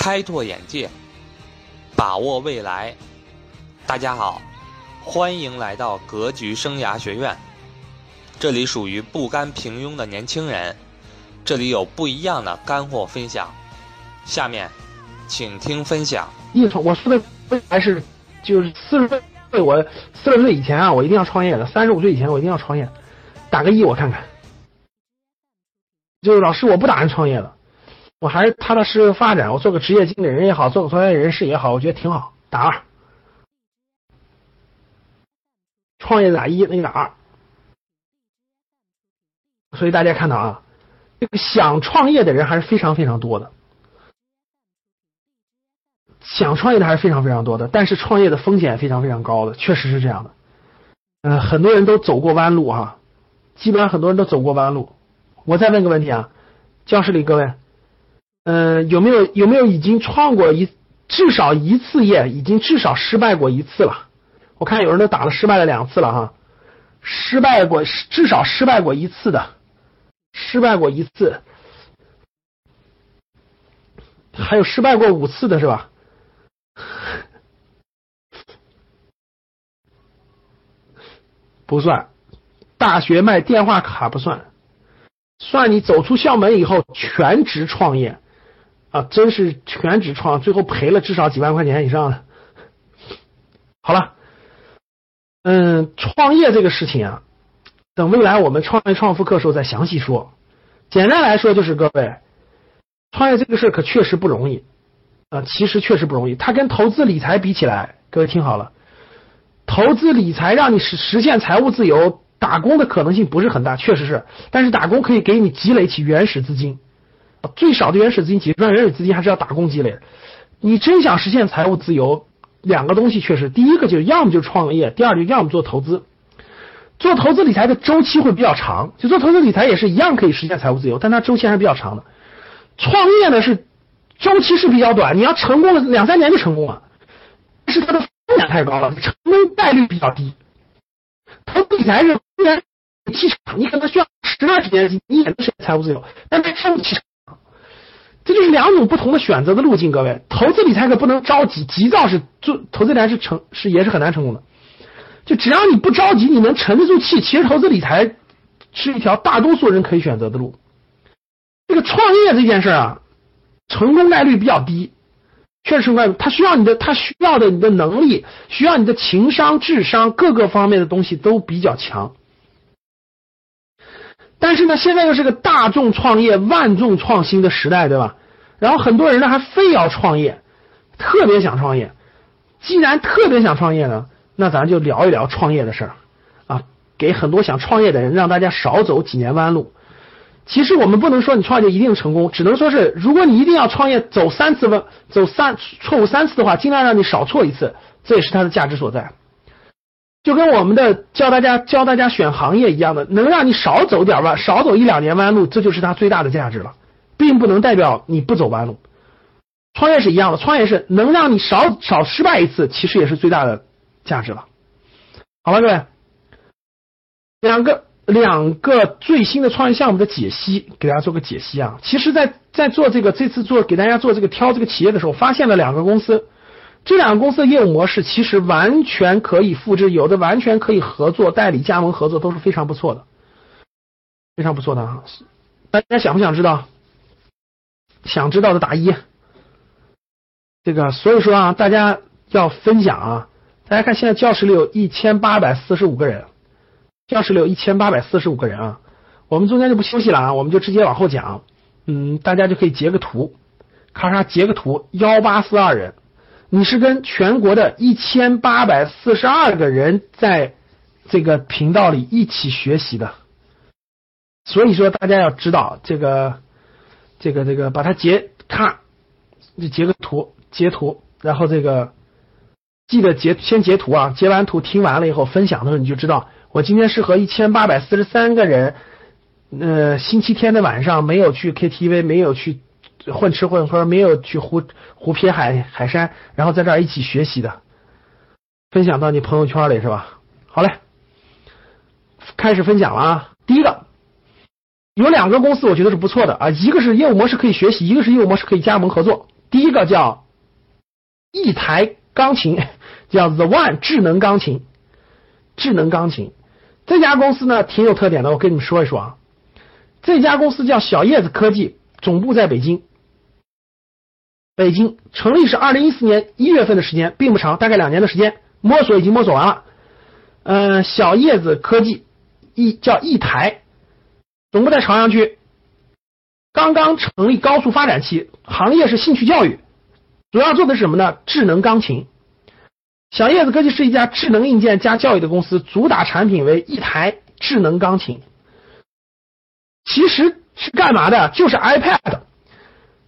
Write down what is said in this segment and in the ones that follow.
开拓眼界，把握未来。大家好，欢迎来到格局生涯学院。这里属于不甘平庸的年轻人，这里有不一样的干货分享。下面，请听分享。一，我说的未来是，就是四十岁，我四十岁以前啊，我一定要创业的；三十五岁以前，我一定要创业。打个一，我看看。就是老师，我不打算创业了，我还是踏踏实实发展。我做个职业经理人也好，做个专业人士也好，我觉得挺好。打二，创业打一，那个打二。所以大家看到啊，这个想创业的人还是非常非常多的，想创业的还是非常非常多的，但是创业的风险非常非常高的，确实是这样的。嗯，很多人都走过弯路哈，基本上很多人都走过弯路。我再问个问题啊，教室里各位，嗯，有没有有没有已经创过一至少一次业，已经至少失败过一次了？我看有人都打了失败了两次了哈，失败过至少失败过一次的，失败过一次，还有失败过五次的是吧？不算，大学卖电话卡不算。算你走出校门以后全职创业啊，真是全职创，最后赔了至少几万块钱以上的。好了，嗯，创业这个事情啊，等未来我们创业创富课时候再详细说。简单来说就是各位，创业这个事可确实不容易啊，其实确实不容易。它跟投资理财比起来，各位听好了，投资理财让你实实现财务自由。打工的可能性不是很大，确实是，但是打工可以给你积累起原始资金，最少的原始资金，几十万原始资金还是要打工积累。你真想实现财务自由，两个东西确实，第一个就要么就创业，第二就要么做投资。做投资理财的周期会比较长，就做投资理财也是一样可以实现财务自由，但它周期还是比较长的。创业呢是周期是比较短，你要成功了两三年就成功了，但是它的风险太高了，成功概率比较低。投资理财是。虽然气场，你可能需要十段时间，你也能实现财务自由，但是看不气场，这就是两种不同的选择的路径。各位，投资理财可不能着急，急躁是做投资理财是成是也是很难成功的。就只要你不着急，你能沉得住气，其实投资理财是一条大多数人可以选择的路。这个创业这件事啊，成功概率比较低，确实概率，它需要你的，它需要的你的能力，需要你的情商、智商各个方面的东西都比较强。但是呢，现在又是个大众创业、万众创新的时代，对吧？然后很多人呢还非要创业，特别想创业。既然特别想创业呢，那咱就聊一聊创业的事儿啊，给很多想创业的人，让大家少走几年弯路。其实我们不能说你创业一定成功，只能说是如果你一定要创业走三次弯，走三错误三次的话，尽量让你少错一次，这也是它的价值所在。就跟我们的教大家教大家选行业一样的，能让你少走点弯，少走一两年弯路，这就是它最大的价值了，并不能代表你不走弯路。创业是一样的，创业是能让你少少失败一次，其实也是最大的价值了。好了，各位，两个两个最新的创业项目的解析，给大家做个解析啊。其实，在在做这个这次做给大家做这个挑这个企业的时候，发现了两个公司。这两个公司的业务模式其实完全可以复制，有的完全可以合作、代理、加盟合作都是非常不错的，非常不错的啊！大家想不想知道？想知道的打一。这个所以说啊，大家要分享啊！大家看，现在教室里有一千八百四十五个人，教室里有一千八百四十五个人啊！我们中间就不休息了啊，我们就直接往后讲。嗯，大家就可以截个图，咔嚓截个图，幺八四二人。你是跟全国的一千八百四十二个人在这个频道里一起学习的，所以说大家要知道这个这个这个把它截咔，就截个图截图，然后这个记得截先截图啊，截完图听完了以后分享的时候你就知道，我今天是和一千八百四十三个人，呃，星期天的晚上没有去 KTV，没有去。混吃混喝，没有去湖湖撇海海山，然后在这儿一起学习的，分享到你朋友圈里是吧？好嘞，开始分享了啊！第一个，有两个公司我觉得是不错的啊，一个是业务模式可以学习，一个是业务模式可以加盟合作。第一个叫一台钢琴，叫 The One 智能钢琴，智能钢琴。这家公司呢挺有特点的，我跟你们说一说啊。这家公司叫小叶子科技，总部在北京。北京成立是二零一四年一月份的时间，并不长，大概两年的时间，摸索已经摸索完了。嗯，小叶子科技一叫一台，总部在朝阳区，刚刚成立高速发展期，行业是兴趣教育，主要做的是什么呢？智能钢琴。小叶子科技是一家智能硬件加教育的公司，主打产品为一台智能钢琴。其实是干嘛的？就是 iPad。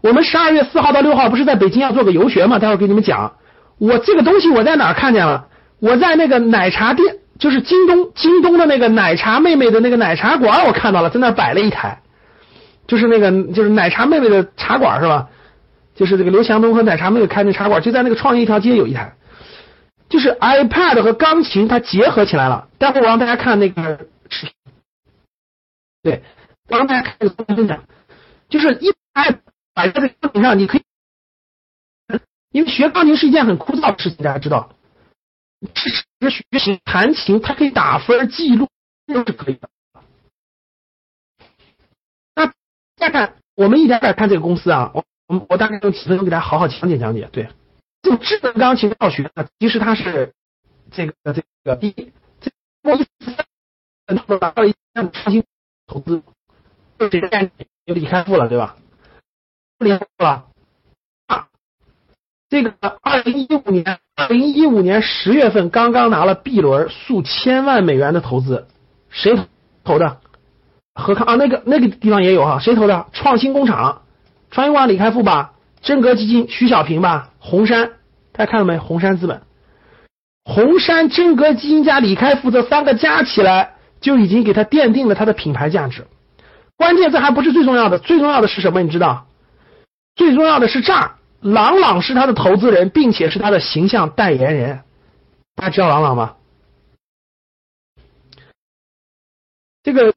我们十二月四号到六号不是在北京要做个游学吗？待会儿给你们讲。我这个东西我在哪儿看见了？我在那个奶茶店，就是京东京东的那个奶茶妹妹的那个奶茶馆，我看到了，在那摆了一台，就是那个就是奶茶妹妹的茶馆是吧？就是这个刘强东和奶茶妹妹开那茶馆，就在那个创业一条街有一台，就是 iPad 和钢琴它结合起来了。待会儿我让大家看那个视频，对。我让大家看这个分享，就是一拍摆在这个钢琴上，你可以，因为学钢琴是一件很枯燥的事情，大家知道，是学习弹琴，它可以打分记录都是可以的。那再看，我们一点点看这个公司啊，我我我大概用几分钟给大家好好讲解讲解。对，这种智能钢琴教学呢，其实它是这个这个第一，这我一达到了一项创新投资。这个概念有李开复了，对吧？了啊！这个二零一五年，二零一五年十月份刚刚拿了 B 轮数千万美元的投资，谁投的？何康啊，那个那个地方也有哈，谁投的？创新工厂，创新工厂李开复吧，真格基金徐小平吧，红杉，大家看到没？红杉资本，红杉真格基金加李开复这三个加起来，就已经给他奠定了他的品牌价值。关键这还不是最重要的，最重要的是什么？你知道？最重要的是这儿，朗朗是他的投资人，并且是他的形象代言人。大家知道朗朗吗？这个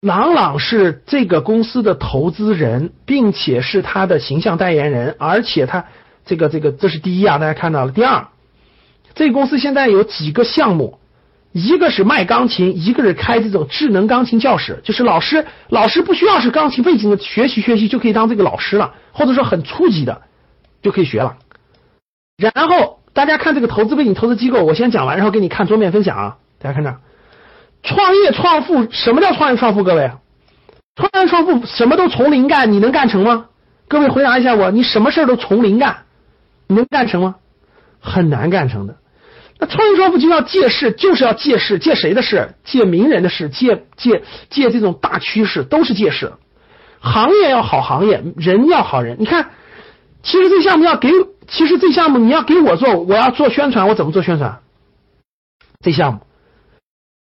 朗朗是这个公司的投资人，并且是他的形象代言人，而且他这个这个这是第一啊，大家看到了。第二，这个公司现在有几个项目？一个是卖钢琴，一个是开这种智能钢琴教室，就是老师老师不需要是钢琴背景的，学习学习就可以当这个老师了，或者说很初级的就可以学了。然后大家看这个投资背景、投资机构，我先讲完，然后给你看桌面分享啊。大家看这，创业创富，什么叫创业创富？各位，创业创富什么都从零干，你能干成吗？各位回答一下我，你什么事儿都从零干，你能干成吗？很难干成的。那创业创富就要借势，就是要借势，借谁的势？借名人的势，借借借这种大趋势，都是借势。行业要好，行业人要好人。你看，其实这项目要给，其实这项目你要给我做，我要做宣传，我怎么做宣传？这项目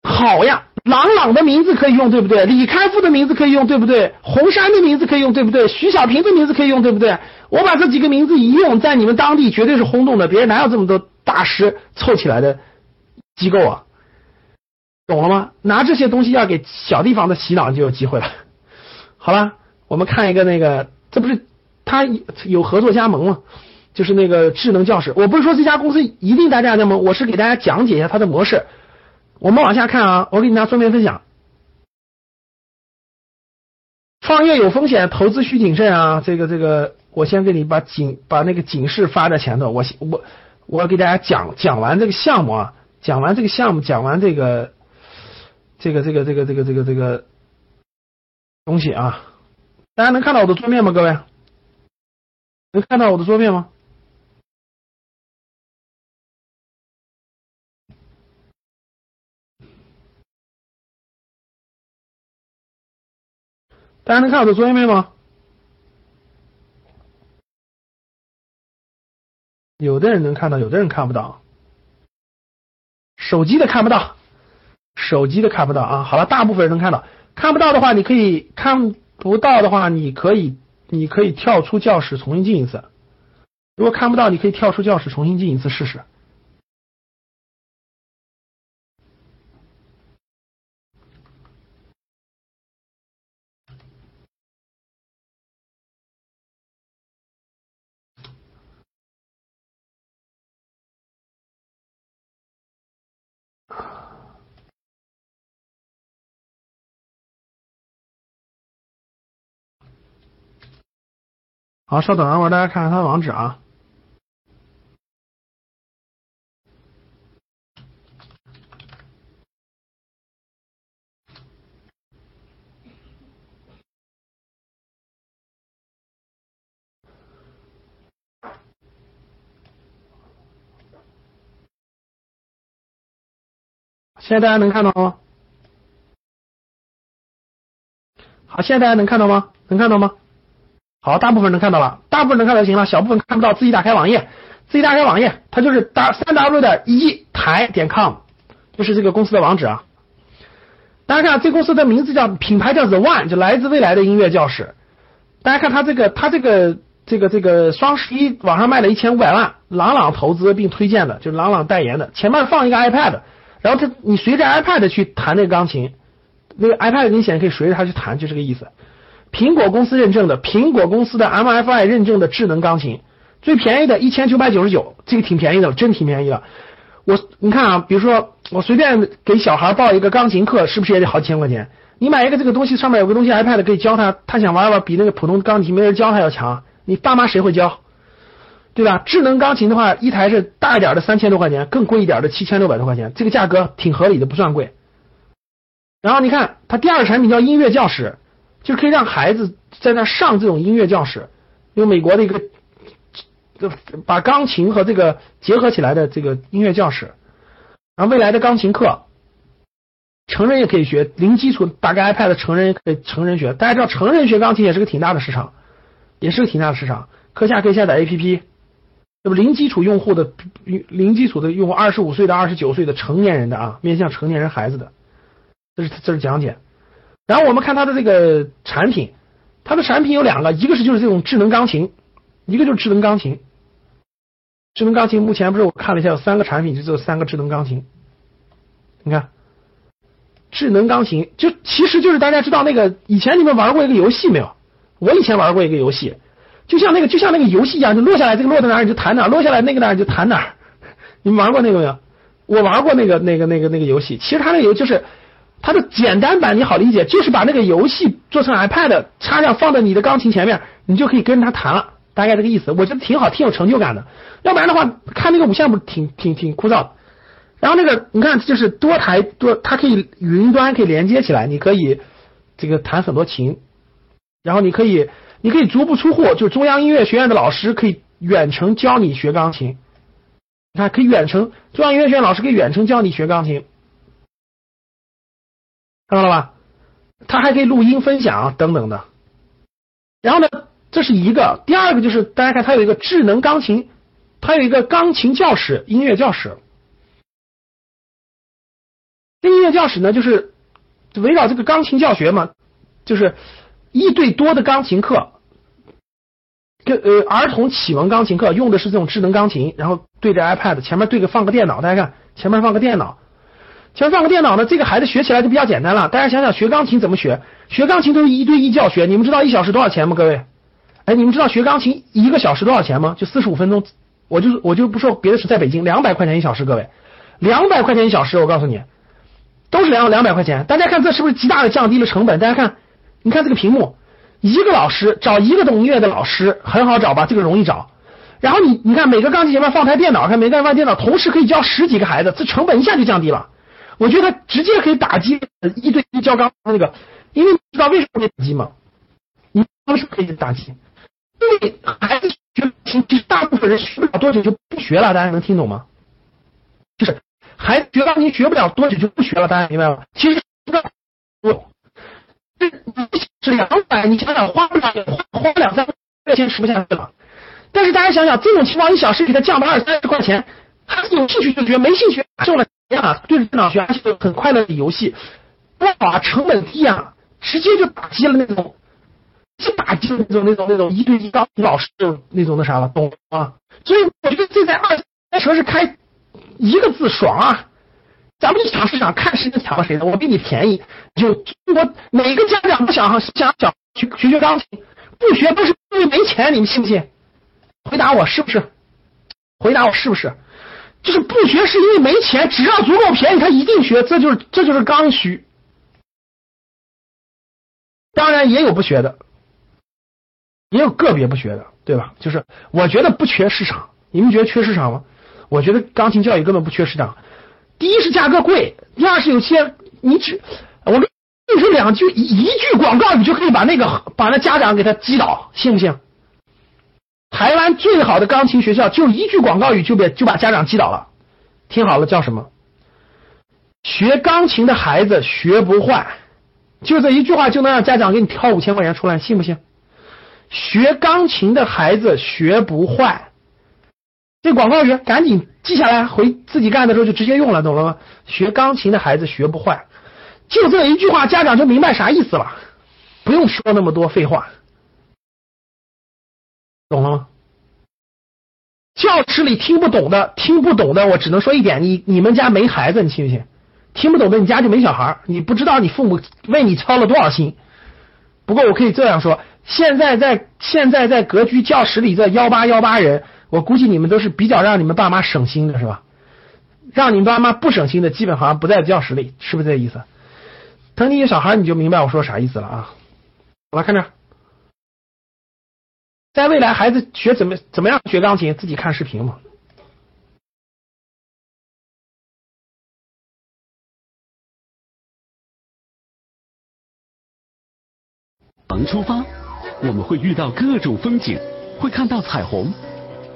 好呀，朗朗的名字可以用，对不对？李开复的名字可以用，对不对？红杉的名字可以用，对不对？徐小平的名字可以用，对不对？我把这几个名字一用，在你们当地绝对是轰动的，别人哪有这么多？大师凑起来的机构啊，懂了吗？拿这些东西要给小地方的洗脑就有机会了。好了，我们看一个那个，这不是他有合作加盟吗？就是那个智能教室。我不是说这家公司一定大家加盟，我是给大家讲解一下它的模式。我们往下看啊，我给你拿桌面分享。创业有风险，投资需谨慎啊。这个这个，我先给你把警把那个警示发在前头。我我。我给大家讲讲完这个项目啊，讲完这个项目，讲完这个这个这个这个这个这个这个东西啊，大家能看到我的桌面吗？各位，能看到我的桌面吗？大家能看我的桌面吗？有的人能看到，有的人看不到。手机的看不到，手机的看不到啊。好了，大部分人能看到。看不到的话，你可以看不到的话，你可以你可以跳出教室重新进一次。如果看不到，你可以跳出教室重新进一次试试。好，稍等啊，我让大家看看它的网址啊。现在大家能看到吗？好，现在大家能看到吗？能看到吗？好，大部分能看到了，大部分能看到就行了，小部分看不到，自己打开网页，自己打开网页，它就是打三 w 的一台点 com，就是这个公司的网址啊。大家看，这公司的名字叫品牌叫 The One，就来自未来的音乐教室。大家看它这个，它这个这个这个双十一网上卖了一千五百万，朗朗投资并推荐的，就是朗朗代言的，前面放一个 iPad。然后他，你随着 iPad 去弹那个钢琴，那个 iPad 你显然可以随着它去弹，就这个意思。苹果公司认证的，苹果公司的 MFI 认证的智能钢琴，最便宜的一千九百九十九，这个挺便宜的，真挺便宜的。我你看啊，比如说我随便给小孩报一个钢琴课，是不是也得好几千块钱？你买一个这个东西，上面有个东西 iPad 可以教他，他想玩玩，比那个普通钢琴没人教他要强。你爸妈谁会教？对吧？智能钢琴的话，一台是大一点的三千多块钱，更贵一点的七千六百多块钱，这个价格挺合理的，不算贵。然后你看，它第二个产品叫音乐教室，就可以让孩子在那上这种音乐教室，用美国的一个把钢琴和这个结合起来的这个音乐教室。然后未来的钢琴课，成人也可以学，零基础打开 iPad，成人也可以成人学。大家知道，成人学钢琴也是个挺大的市场，也是个挺大的市场。课下可以下载 APP。那么零基础用户的零基础的用户，二十五岁到二十九岁的成年人的啊，面向成年人孩子的，这是这是讲解。然后我们看它的这个产品，它的产品有两个，一个是就是这种智能钢琴，一个就是智能钢琴。智能钢琴目前不是我看了一下，有三个产品，就这三个智能钢琴。你看，智能钢琴就其实就是大家知道那个以前你们玩过一个游戏没有？我以前玩过一个游戏。就像那个，就像那个游戏一样，就落下来，这个落在哪儿你就弹哪儿，落下来那个哪儿就弹哪儿。你们玩过那个没有？我玩过那个那个那个那个游戏。其实它那个游就是它的简单版，你好理解，就是把那个游戏做成 iPad，插上放在你的钢琴前面，你就可以跟着它弹了。大概这个意思，我觉得挺好，挺有成就感的。要不然的话，看那个五线谱挺挺挺枯燥。然后那个你看，就是多台多，它可以云端可以连接起来，你可以这个弹很多琴，然后你可以。你可以足不出户，就中央音乐学院的老师可以远程教你学钢琴。你看，可以远程，中央音乐学院老师可以远程教你学钢琴，看到了吧？他还可以录音分享等等的。然后呢，这是一个，第二个就是大家看，它有一个智能钢琴，它有一个钢琴教室、音乐教室。这音乐教室呢，就是围绕这个钢琴教学嘛，就是一对多的钢琴课。跟呃儿童启蒙钢琴课用的是这种智能钢琴，然后对着 iPad 前面对个放个电脑，大家看前面放个电脑，前面放个电脑呢，这个孩子学起来就比较简单了。大家想想学钢琴怎么学？学钢琴都是一对一教学，你们知道一小时多少钱吗？各位，哎，你们知道学钢琴一个小时多少钱吗？就四十五分钟，我就我就不说别的，是在北京两百块钱一小时，各位，两百块钱一小时，我告诉你，都是两两百块钱。大家看这是不是极大的降低了成本？大家看，你看这个屏幕。一个老师找一个懂音乐的老师很好找吧？这个容易找。然后你你看每个钢琴前面放台电脑，看每个放电脑，同时可以教十几个孩子，这成本一下就降低了。我觉得直接可以打击一对一教钢那个，因为你知道为什么可以打击吗？你为什么可以打击？因为孩子学琴，其实大部分人学不了多久就不学了，大家能听懂吗？就是孩子学钢琴学不了多久就不学了，大家明白吗？其实不知道。这是两百，你想想花不了花两三个月钱吃不下去了。但是大家想想，这种情况一小时给他降到二三十块钱，他有兴趣就学，没兴趣受了呀，对着电脑学还是很快乐的游戏，不好啊，成本低啊，直接就打击了那种，就打击了那种那种那种一对一钢琴老师那种那啥了，懂吗？所以我觉得这在二三十是开一个字爽啊。咱们一抢市场，看谁能抢到谁的，我比你便宜。就中国每个家长不想想想学学钢琴，不学不是因为没钱，你们信不信？回答我是不是？回答我是不是？就是不学是因为没钱，只要足够便宜，他一定学。这就是这就是刚需。当然也有不学的，也有个别不学的，对吧？就是我觉得不缺市场，你们觉得缺市场吗？我觉得钢琴教育根本不缺市场。第一是价格贵，第二是有些你只我跟你说两句一句广告语就可以把那个把那家长给他击倒，信不信？台湾最好的钢琴学校就一句广告语就被就把家长击倒了，听好了叫什么？学钢琴的孩子学不坏，就这一句话就能让家长给你挑五千块钱出来，信不信？学钢琴的孩子学不坏，这广告语赶紧记下来，回自己干的时候就直接用了，懂了吗？学钢琴的孩子学不坏，就这一句话，家长就明白啥意思了，不用说那么多废话。懂了吗？教室里听不懂的，听不懂的，我只能说一点：你你们家没孩子，你信不信？听不懂的，你家就没小孩你不知道你父母为你操了多少心。不过我可以这样说：现在在现在在格局教室里这幺八幺八人，我估计你们都是比较让你们爸妈省心的，是吧？让你们爸妈不省心的，基本好像不在教室里，是不是这意思？等你有小孩，你就明白我说啥意思了啊！好了，看这。在未来，孩子学怎么怎么样学钢琴，自己看视频嘛。刚出发，我们会遇到各种风景，会看到彩虹。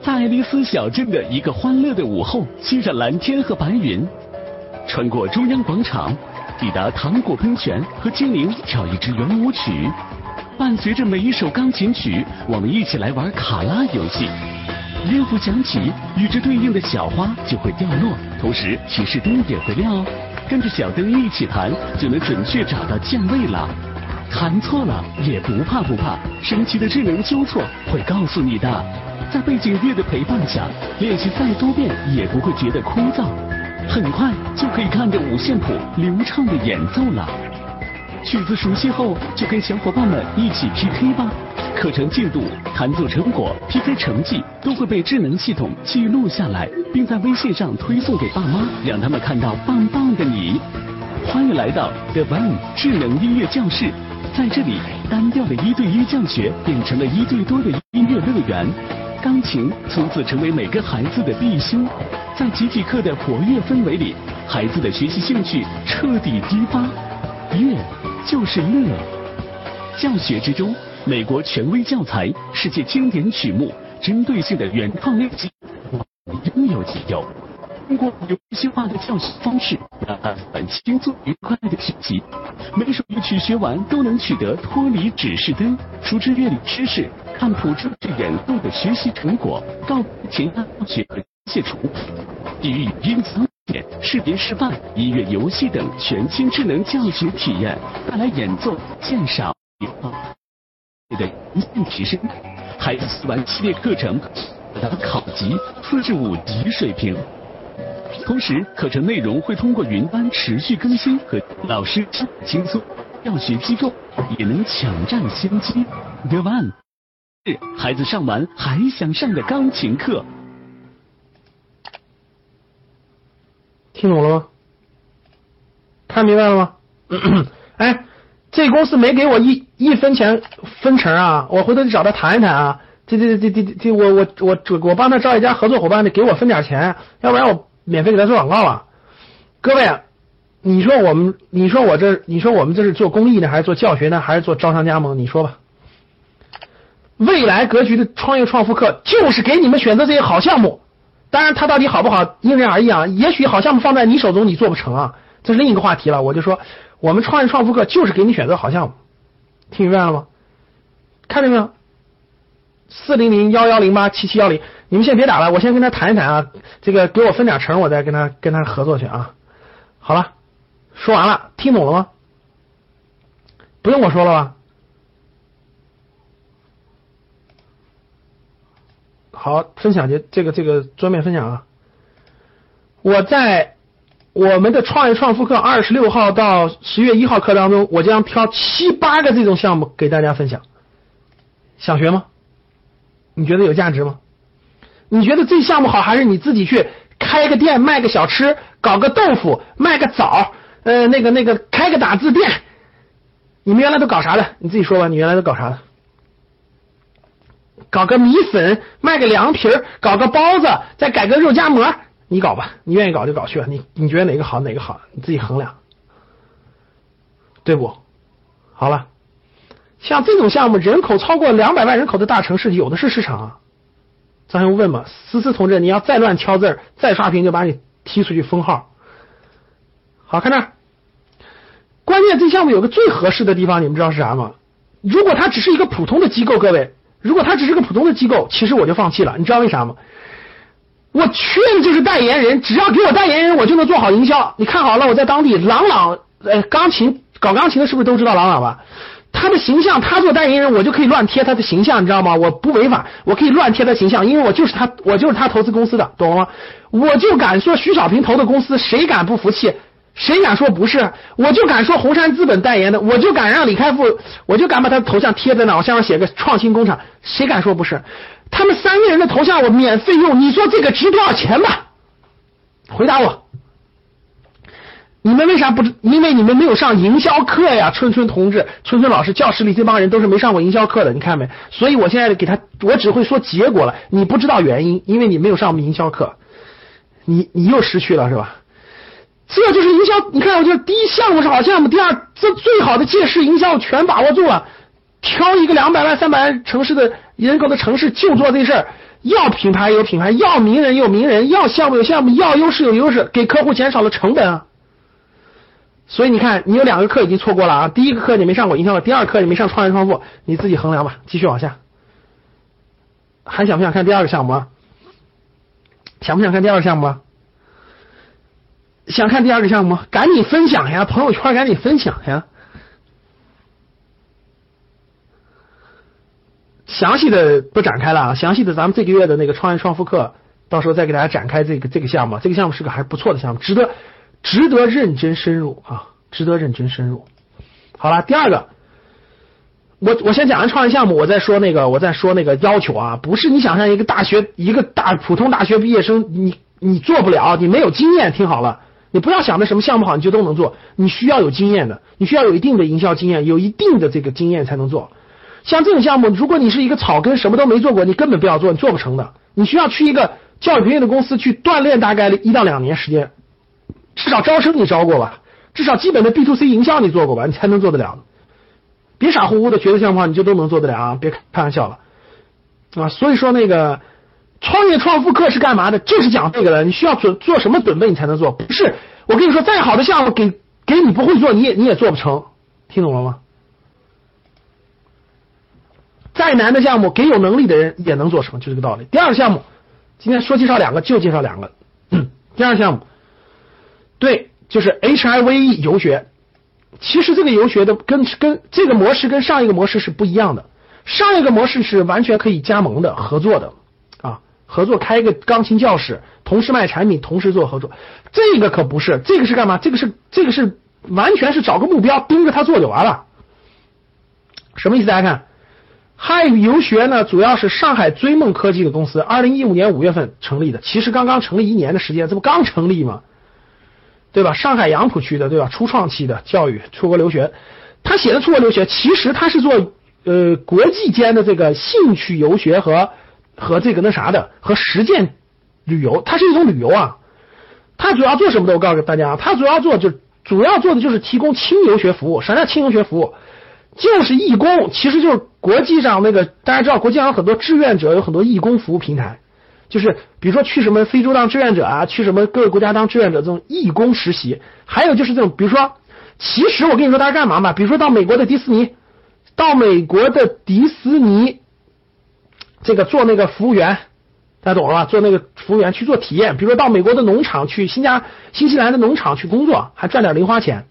在爱丽丝小镇的一个欢乐的午后，欣赏蓝天和白云，穿过中央广场，抵达糖果喷泉和精灵跳一支圆舞曲。伴随着每一首钢琴曲，我们一起来玩卡拉游戏。乐谱响起，与之对应的小花就会掉落，同时提示灯也会亮哦。跟着小灯一起弹，就能准确找到键位了。弹错了也不怕不怕，神奇的智能纠错会告诉你的。在背景乐的陪伴下，练习再多遍也不会觉得枯燥。很快就可以看着五线谱流畅的演奏了。曲子熟悉后，就跟小伙伴们一起 PK 吧。课程进度、弹奏成果、PK 成绩都会被智能系统记录下来，并在微信上推送给爸妈，让他们看到棒棒的你。欢迎来到 The One 智能音乐教室，在这里，单调的一对一教学变成了一对多的音乐乐园，钢琴从此成为每个孩子的必修。在集体课的活跃氛围里，孩子的学习兴趣彻底激发。乐。就是乐。教学之中，美国权威教材、世界经典曲目、针对性的原创练习，应有尽有。通过游戏化的教学方式，让孩子们轻松愉快的学习。每首乐曲学完，都能取得脱离指示灯、熟知乐理知识、看谱正确演奏的学习成果。告前安学解除，基于语音层。视频示范、音乐游戏等全新智能教学体验，带来演奏、鉴赏、的一定提升。孩子玩系列课程，达考级四至五级水平。同时，课程内容会通过云端持续更新和老师轻松。教学机构也能抢占先机。The One 是孩子上完还想上的钢琴课。听懂了吗？看明白了吗？哎，这公司没给我一一分钱分成啊！我回头去找他谈一谈啊！这这这这这，我我我我帮他招一家合作伙伴，得给我分点钱，要不然我免费给他做广告了。各位，你说我们，你说我这，你说我们这是做公益呢，还是做教学呢，还是做招商加盟？你说吧。未来格局的创业创富课就是给你们选择这些好项目。当然，它到底好不好，因人而异啊。也许好项目放在你手中，你做不成啊，这是另一个话题了。我就说，我们创业创富课就是给你选择好项目，听明白了吗？看见没有？四零零幺幺零八七七幺零，你们先别打了，我先跟他谈一谈啊。这个给我分点成，我再跟他跟他合作去啊。好了，说完了，听懂了吗？不用我说了吧？好，分享这这个这个桌面分享啊！我在我们的创业创富课二十六号到十月一号课当中，我将挑七八个这种项目给大家分享。想学吗？你觉得有价值吗？你觉得这项目好，还是你自己去开个店卖个小吃，搞个豆腐卖个枣，呃，那个那个开个打字店？你们原来都搞啥的？你自己说吧，你原来都搞啥的？搞个米粉，卖个凉皮儿，搞个包子，再改个肉夹馍，你搞吧，你愿意搞就搞去，你你觉得哪个好哪个好，你自己衡量，对不？好了，像这种项目，人口超过两百万人口的大城市，有的是市场啊。咱用问嘛，思思同志，你要再乱敲字儿，再刷屏就把你踢出去封号。好看这儿，关键这项目有个最合适的地方，你们知道是啥吗？如果它只是一个普通的机构，各位，如果他只是个普通的机构，其实我就放弃了。你知道为啥吗？我缺的就是代言人，只要给我代言人，我就能做好营销。你看好了，我在当地朗朗，呃，钢琴搞钢琴的是不是都知道朗朗吧？他的形象，他做代言人，我就可以乱贴他的形象，你知道吗？我不违法，我可以乱贴他形象，因为我就是他，我就是他投资公司的，懂了吗？我就敢说徐小平投的公司，谁敢不服气？谁敢说不是？我就敢说红杉资本代言的，我就敢让李开复，我就敢把他的头像贴在那，我下面写个创新工厂，谁敢说不是？他们三个人的头像我免费用，你说这个值多少钱吧？回答我。你们为啥不？因为你们没有上营销课呀，春春同志、春春老师，教室里这帮人都是没上过营销课的，你看没？所以我现在给他，我只会说结果了，你不知道原因，因为你没有上我们营销课，你你又失去了是吧？这就是营销，你看，我就第一项目是好项目，第二这最好的借势营销全把握住了，挑一个两百万、三百万城市的人口的城市就做这事儿，要品牌有品牌，要名人有名人，要项目有项目，要优势有优势，给客户减少了成本啊。所以你看，你有两个课已经错过了啊！第一个课你没上过营销，第二课你没上创业创富，你自己衡量吧。继续往下，还想不想看第二个项目啊？想不想看第二个项目啊？想看第二个项目，赶紧分享呀！朋友圈赶紧分享呀！详细的不展开了啊，详细的咱们这个月的那个创业创富课，到时候再给大家展开这个这个项目。这个项目是个还是不错的项目，值得。值得认真深入啊，值得认真深入。好了，第二个，我我先讲完创业项目，我再说那个，我再说那个要求啊，不是你想象一个大学一个大普通大学毕业生，你你做不了，你没有经验。听好了，你不要想着什么项目好你就都能做，你需要有经验的，你需要有一定的营销经验，有一定的这个经验才能做。像这种项目，如果你是一个草根，什么都没做过，你根本不要做，你做不成的。你需要去一个教育培训的公司去锻炼，大概一到两年时间。至少招生你招过吧，至少基本的 B to C 营销你做过吧，你才能做得了。别傻乎乎的觉得项目好你就都能做得了啊！别开玩笑了啊！所以说那个创业创富课是干嘛的？就是讲这个的。你需要准做什么准备你才能做？不是我跟你说，再好的项目给给你不会做，你也你也做不成。听懂了吗？再难的项目给有能力的人也能做成，就这个道理。第二个项目，今天说介绍两个，就介绍两个。第二个项目。对，就是 HIV 游学。其实这个游学的跟跟这个模式跟上一个模式是不一样的。上一个模式是完全可以加盟的、合作的，合作开一个钢琴教室，同时卖产品，同时做合作。这个可不是，这个是干嘛？这个是这个是完全是找个目标盯着他做就完了。什么意思？大家看，汉语游学呢，主要是上海追梦科技的公司，二零一五年五月份成立的，其实刚刚成立一年的时间，这不刚成立吗？对吧？上海杨浦区的，对吧？初创期的教育出国留学，他写的出国留学，其实他是做呃国际间的这个兴趣游学和和这个那啥的和实践旅游，它是一种旅游啊。它主要做什么的？我告诉大家啊，它主要做就主要做的就是提供轻游学服务。啥叫轻游学服务？就是义工，其实就是国际上那个大家知道，国际上有很多志愿者，有很多义工服务平台。就是比如说去什么非洲当志愿者啊，去什么各个国家当志愿者这种义工实习，还有就是这种，比如说，其实我跟你说大家干嘛嘛？比如说到美国的迪士尼，到美国的迪士尼，这个做那个服务员，大家懂了吧？做那个服务员去做体验，比如说到美国的农场去，新加新西兰的农场去工作，还赚点零花钱。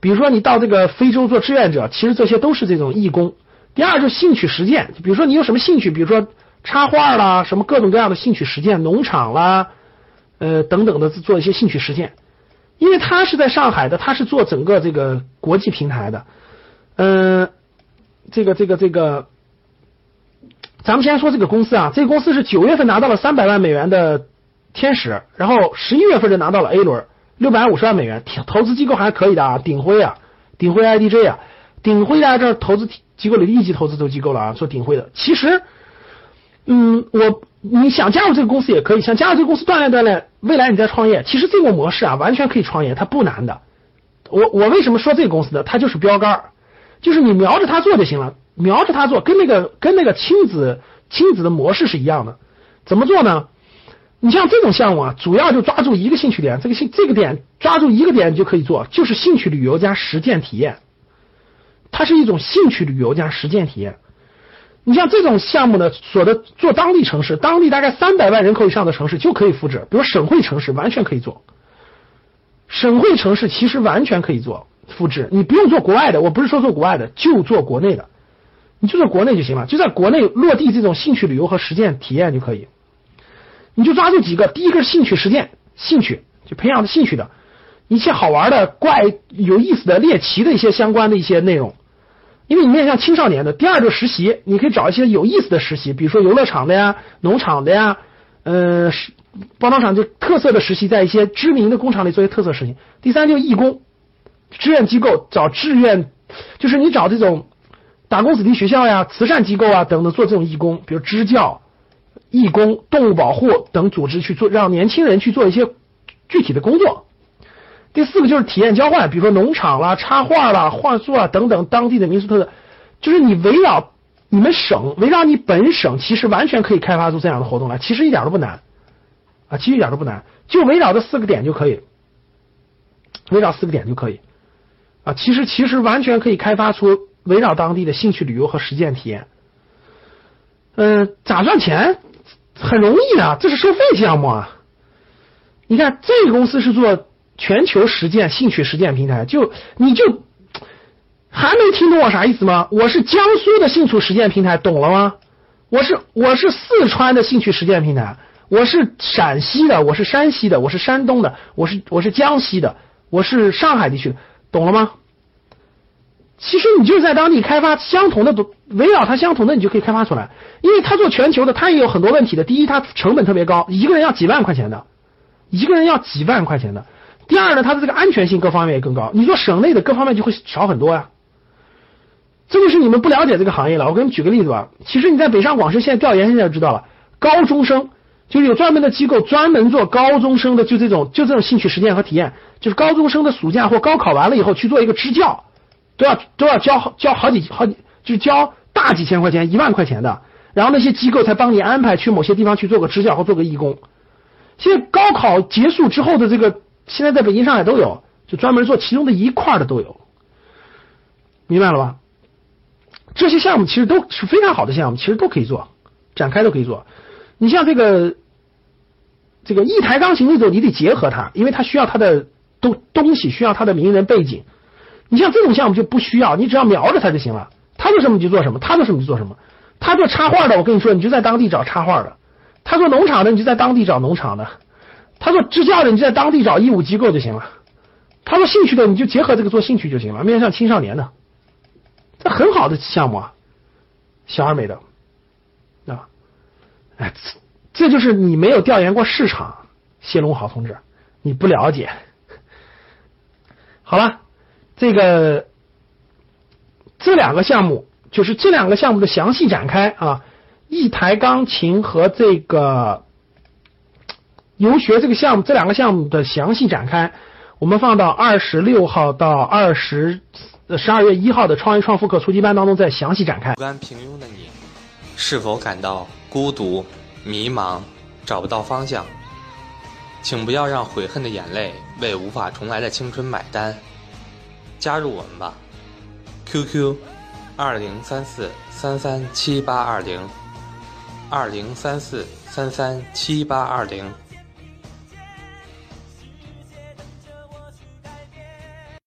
比如说你到这个非洲做志愿者，其实这些都是这种义工。第二就是兴趣实践，比如说你有什么兴趣，比如说。插画啦，什么各种各样的兴趣实践，农场啦，呃等等的做一些兴趣实践。因为他是在上海的，他是做整个这个国际平台的，嗯，这个这个这个，咱们先说这个公司啊，这个公司是九月份拿到了三百万美元的天使，然后十一月份就拿到了 A 轮六百五十万美元，投资机构还是可以的啊，鼎晖啊，鼎晖 IDJ 啊，鼎晖在这投资机构里一级投资都机构了啊，做鼎晖的，其实。嗯，我你想加入这个公司也可以，想加入这个公司锻炼锻炼，未来你再创业，其实这个模式啊，完全可以创业，它不难的。我我为什么说这个公司呢？它就是标杆，就是你瞄着它做就行了，瞄着他做，跟那个跟那个亲子亲子的模式是一样的。怎么做呢？你像这种项目啊，主要就抓住一个兴趣点，这个兴这个点抓住一个点就可以做，就是兴趣旅游加实践体验。它是一种兴趣旅游加实践体验。你像这种项目呢，所的做当地城市，当地大概三百万人口以上的城市就可以复制，比如省会城市完全可以做。省会城市其实完全可以做复制，你不用做国外的，我不是说做国外的，就做国内的，就在国内就行了，就在国内落地这种兴趣旅游和实践体验就可以。你就抓住几个，第一个是兴趣实践，兴趣就培养的兴趣的，一些好玩的、怪有意思的、猎奇的一些相关的一些内容，因为你面向青少年的。第二个实习，你可以找一些有意思的实习，比如说游乐场的呀、农场的呀，呃，包装厂就特色的实习，在一些知名的工厂里做一些特色实习。第三就义工，志愿机构找志愿，就是你找这种打工子弟学校呀、慈善机构啊等等做这种义工，比如支教。义工、动物保护等组织去做，让年轻人去做一些具体的工作。第四个就是体验交换，比如说农场啦、插画啦、画作啊等等当地的民俗特色，就是你围绕你们省、围绕你本省，其实完全可以开发出这样的活动来，其实一点都不难啊，其实一点都不难，就围绕这四个点就可以，围绕四个点就可以啊，其实其实完全可以开发出围绕当地的兴趣旅游和实践体验。嗯，咋赚钱？很容易的，这是收费项目啊！你看，这个公司是做全球实践兴趣实践平台，就你就还没听懂我啥意思吗？我是江苏的兴趣实践平台，懂了吗？我是我是四川的兴趣实践平台，我是陕西的，我是山西的，我是山东的，我是我是江西的，我是上海地区的，懂了吗？其实你就是在当地开发相同的，围绕它相同的，你就可以开发出来。因为他做全球的，他也有很多问题的。第一，他成本特别高，一个人要几万块钱的，一个人要几万块钱的。第二呢，它的这个安全性各方面也更高。你说省内的各方面就会少很多呀。这就是你们不了解这个行业了。我给你举个例子吧。其实你在北上广深现在调研现在就知道了，高中生就是有专门的机构专门做高中生的，就这种就这种兴趣实践和体验，就是高中生的暑假或高考完了以后去做一个支教。都要都要交交好几好几，就交大几千块钱、一万块钱的，然后那些机构才帮你安排去某些地方去做个支教或做个义工。现在高考结束之后的这个，现在在北京、上海都有，就专门做其中的一块的都有，明白了吧？这些项目其实都是非常好的项目，其实都可以做，展开都可以做。你像这个这个一台钢琴那种，你得结合它，因为它需要它的东东西，需要它的名人背景。你像这种项目就不需要，你只要瞄着他就行了。他做什么你就做什么，他做什么就做什么。他做插画的，我跟你说，你就在当地找插画的；他做农场的，你就在当地找农场的；他做支教的，你就在当地找义务机构就行了。他做兴趣的，你就结合这个做兴趣就行了，面向青少年的，这很好的项目啊，小而美的啊，哎，这就是你没有调研过市场，谢龙好同志，你不了解。好了。这个这两个项目就是这两个项目的详细展开啊，一台钢琴和这个游学这个项目，这两个项目的详细展开，我们放到二十六号到二十十二月一号的创业创富课初级班当中再详细展开。不甘平庸的你，是否感到孤独、迷茫、找不到方向？请不要让悔恨的眼泪为无法重来的青春买单。加入我们吧，QQ：二零三四三三七八二零，二零三四三三七八二零。